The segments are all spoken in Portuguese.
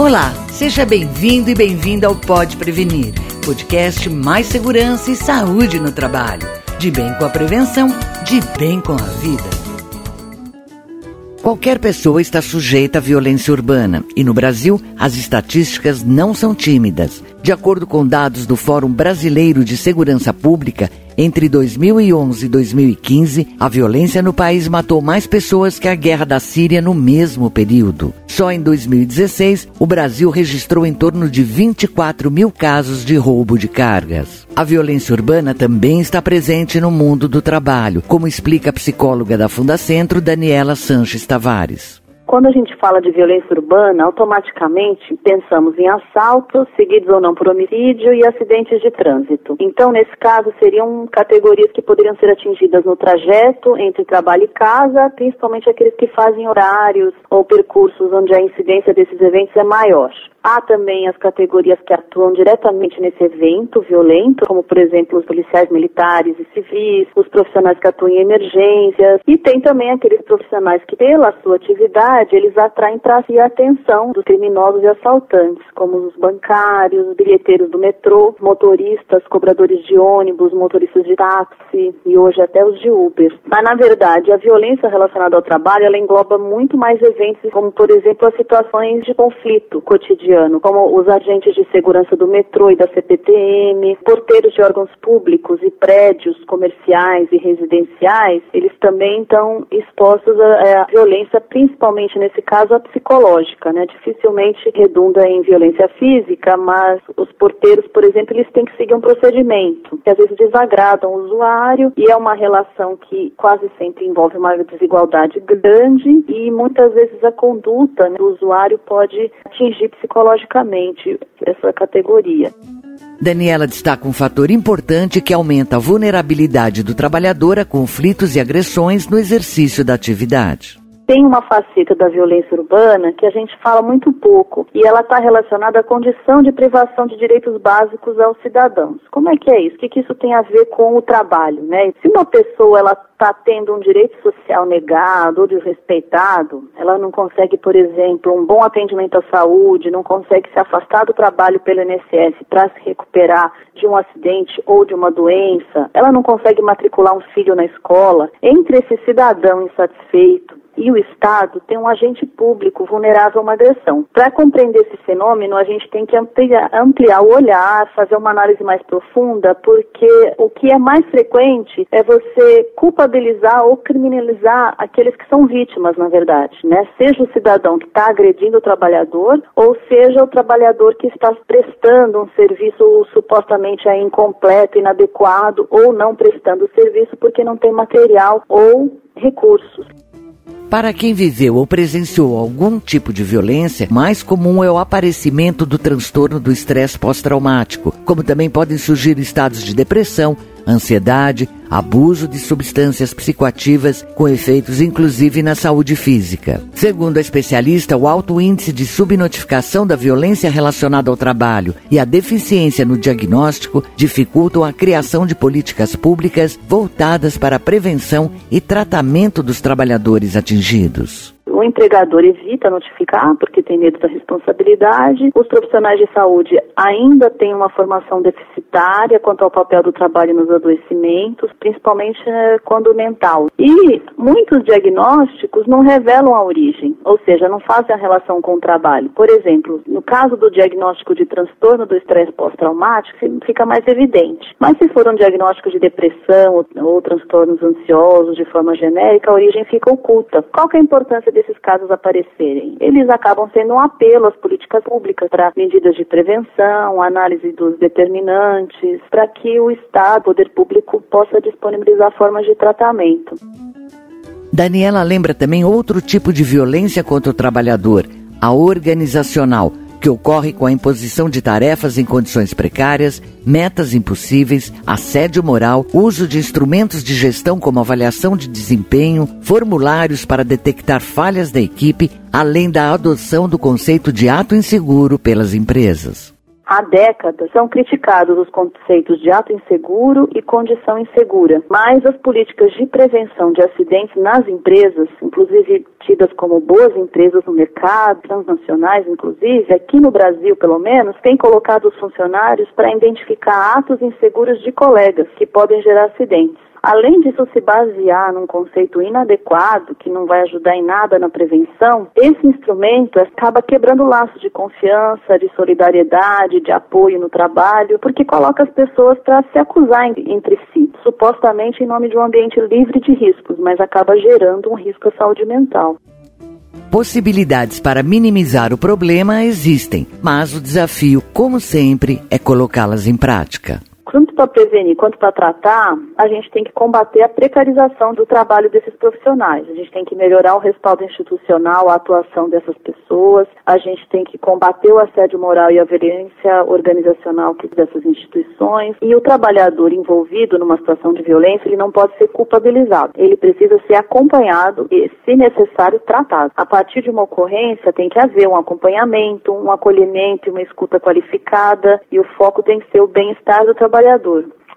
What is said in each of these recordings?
Olá, seja bem-vindo e bem-vinda ao Pode Prevenir, podcast mais segurança e saúde no trabalho. De bem com a prevenção, de bem com a vida. Qualquer pessoa está sujeita à violência urbana e no Brasil as estatísticas não são tímidas. De acordo com dados do Fórum Brasileiro de Segurança Pública, entre 2011 e 2015, a violência no país matou mais pessoas que a guerra da Síria no mesmo período. Só em 2016, o Brasil registrou em torno de 24 mil casos de roubo de cargas. A violência urbana também está presente no mundo do trabalho, como explica a psicóloga da Fundacentro, Daniela Sanches Tavares. Quando a gente fala de violência urbana, automaticamente pensamos em assaltos, seguidos ou não por homicídio e acidentes de trânsito. Então, nesse caso, seriam categorias que poderiam ser atingidas no trajeto entre trabalho e casa, principalmente aqueles que fazem horários ou percursos onde a incidência desses eventos é maior. Há também as categorias que atuam diretamente nesse evento violento, como por exemplo os policiais militares e civis, os profissionais que atuam em emergências, e tem também aqueles profissionais que, pela sua atividade, eles atraem para si a atenção dos criminosos e assaltantes, como os bancários, bilheteiros do metrô, motoristas, cobradores de ônibus, motoristas de táxi e hoje até os de Uber. Mas na verdade, a violência relacionada ao trabalho, ela engloba muito mais eventos, como por exemplo as situações de conflito cotidiano como os agentes de segurança do metrô e da CPTM, porteiros de órgãos públicos e prédios comerciais e residenciais, eles também estão expostos à violência, principalmente nesse caso a psicológica, né? Dificilmente redunda em violência física, mas os porteiros, por exemplo, eles têm que seguir um procedimento que às vezes desagradam o usuário e é uma relação que quase sempre envolve uma desigualdade grande e muitas vezes a conduta né, do usuário pode atingir psicologicamente psicologicamente essa categoria. Daniela destaca um fator importante que aumenta a vulnerabilidade do trabalhador a conflitos e agressões no exercício da atividade tem uma faceta da violência urbana que a gente fala muito pouco e ela está relacionada à condição de privação de direitos básicos aos cidadãos. Como é que é isso? O que, que isso tem a ver com o trabalho? Né? Se uma pessoa ela está tendo um direito social negado ou desrespeitado, ela não consegue, por exemplo, um bom atendimento à saúde, não consegue se afastar do trabalho pelo INSS para se recuperar de um acidente ou de uma doença, ela não consegue matricular um filho na escola, entre esse cidadão insatisfeito e o Estado tem um agente público vulnerável a uma agressão. Para compreender esse fenômeno, a gente tem que ampliar, ampliar o olhar, fazer uma análise mais profunda, porque o que é mais frequente é você culpabilizar ou criminalizar aqueles que são vítimas, na verdade, né? Seja o cidadão que está agredindo o trabalhador, ou seja o trabalhador que está prestando um serviço supostamente incompleto, inadequado, ou não prestando o serviço porque não tem material ou recursos. Para quem viveu ou presenciou algum tipo de violência, mais comum é o aparecimento do transtorno do estresse pós-traumático, como também podem surgir estados de depressão, ansiedade, abuso de substâncias psicoativas com efeitos inclusive na saúde física. Segundo a especialista, o alto índice de subnotificação da violência relacionada ao trabalho e a deficiência no diagnóstico dificultam a criação de políticas públicas voltadas para a prevenção e tratamento dos trabalhadores atingidos. O empregador evita notificar porque tem medo da responsabilidade. Os profissionais de saúde ainda têm uma formação deficitária quanto ao papel do trabalho nos adoecimentos, principalmente né, quando mental. E muitos diagnósticos não revelam a origem, ou seja, não fazem a relação com o trabalho. Por exemplo, no caso do diagnóstico de transtorno do estresse pós-traumático, fica mais evidente. Mas se for um diagnóstico de depressão ou, ou transtornos ansiosos de forma genérica, a origem fica oculta. Qual é a importância desses casos aparecerem? Eles acabam sendo um apelo às políticas públicas para medidas de prevenção, análise dos determinantes, para que o Estado, o poder público, possa disponibilizar formas de tratamento. Daniela lembra também outro tipo de violência contra o trabalhador, a organizacional que ocorre com a imposição de tarefas em condições precárias, metas impossíveis, assédio moral, uso de instrumentos de gestão como avaliação de desempenho, formulários para detectar falhas da equipe, além da adoção do conceito de ato inseguro pelas empresas. Há décadas são criticados os conceitos de ato inseguro e condição insegura, mas as políticas de prevenção de acidentes nas empresas, inclusive tidas como boas empresas no mercado, transnacionais inclusive, aqui no Brasil pelo menos, têm colocado os funcionários para identificar atos inseguros de colegas que podem gerar acidentes. Além disso se basear num conceito inadequado, que não vai ajudar em nada na prevenção, esse instrumento acaba quebrando laços de confiança, de solidariedade, de apoio no trabalho, porque coloca as pessoas para se acusar entre si, supostamente em nome de um ambiente livre de riscos, mas acaba gerando um risco à saúde mental. Possibilidades para minimizar o problema existem, mas o desafio, como sempre, é colocá-las em prática para prevenir quanto para tratar, a gente tem que combater a precarização do trabalho desses profissionais. A gente tem que melhorar o respaldo institucional, a atuação dessas pessoas, a gente tem que combater o assédio moral e a violência organizacional dessas instituições. E o trabalhador envolvido numa situação de violência, ele não pode ser culpabilizado. Ele precisa ser acompanhado e, se necessário, tratado. A partir de uma ocorrência, tem que haver um acompanhamento, um acolhimento e uma escuta qualificada, e o foco tem que ser o bem-estar do trabalhador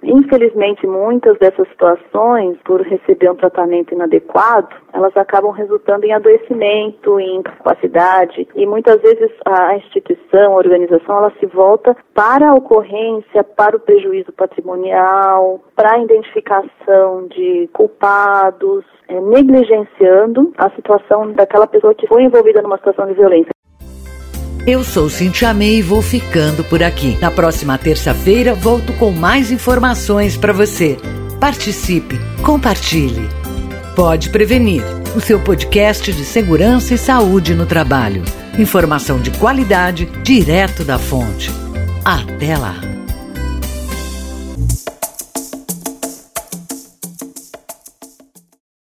Infelizmente, muitas dessas situações, por receber um tratamento inadequado, elas acabam resultando em adoecimento, em incapacidade, e muitas vezes a instituição, a organização, ela se volta para a ocorrência, para o prejuízo patrimonial, para a identificação de culpados, é, negligenciando a situação daquela pessoa que foi envolvida numa situação de violência. Eu sou Cintia May e vou ficando por aqui. Na próxima terça-feira volto com mais informações para você. Participe, compartilhe. Pode prevenir. O seu podcast de segurança e saúde no trabalho. Informação de qualidade direto da fonte. Até lá.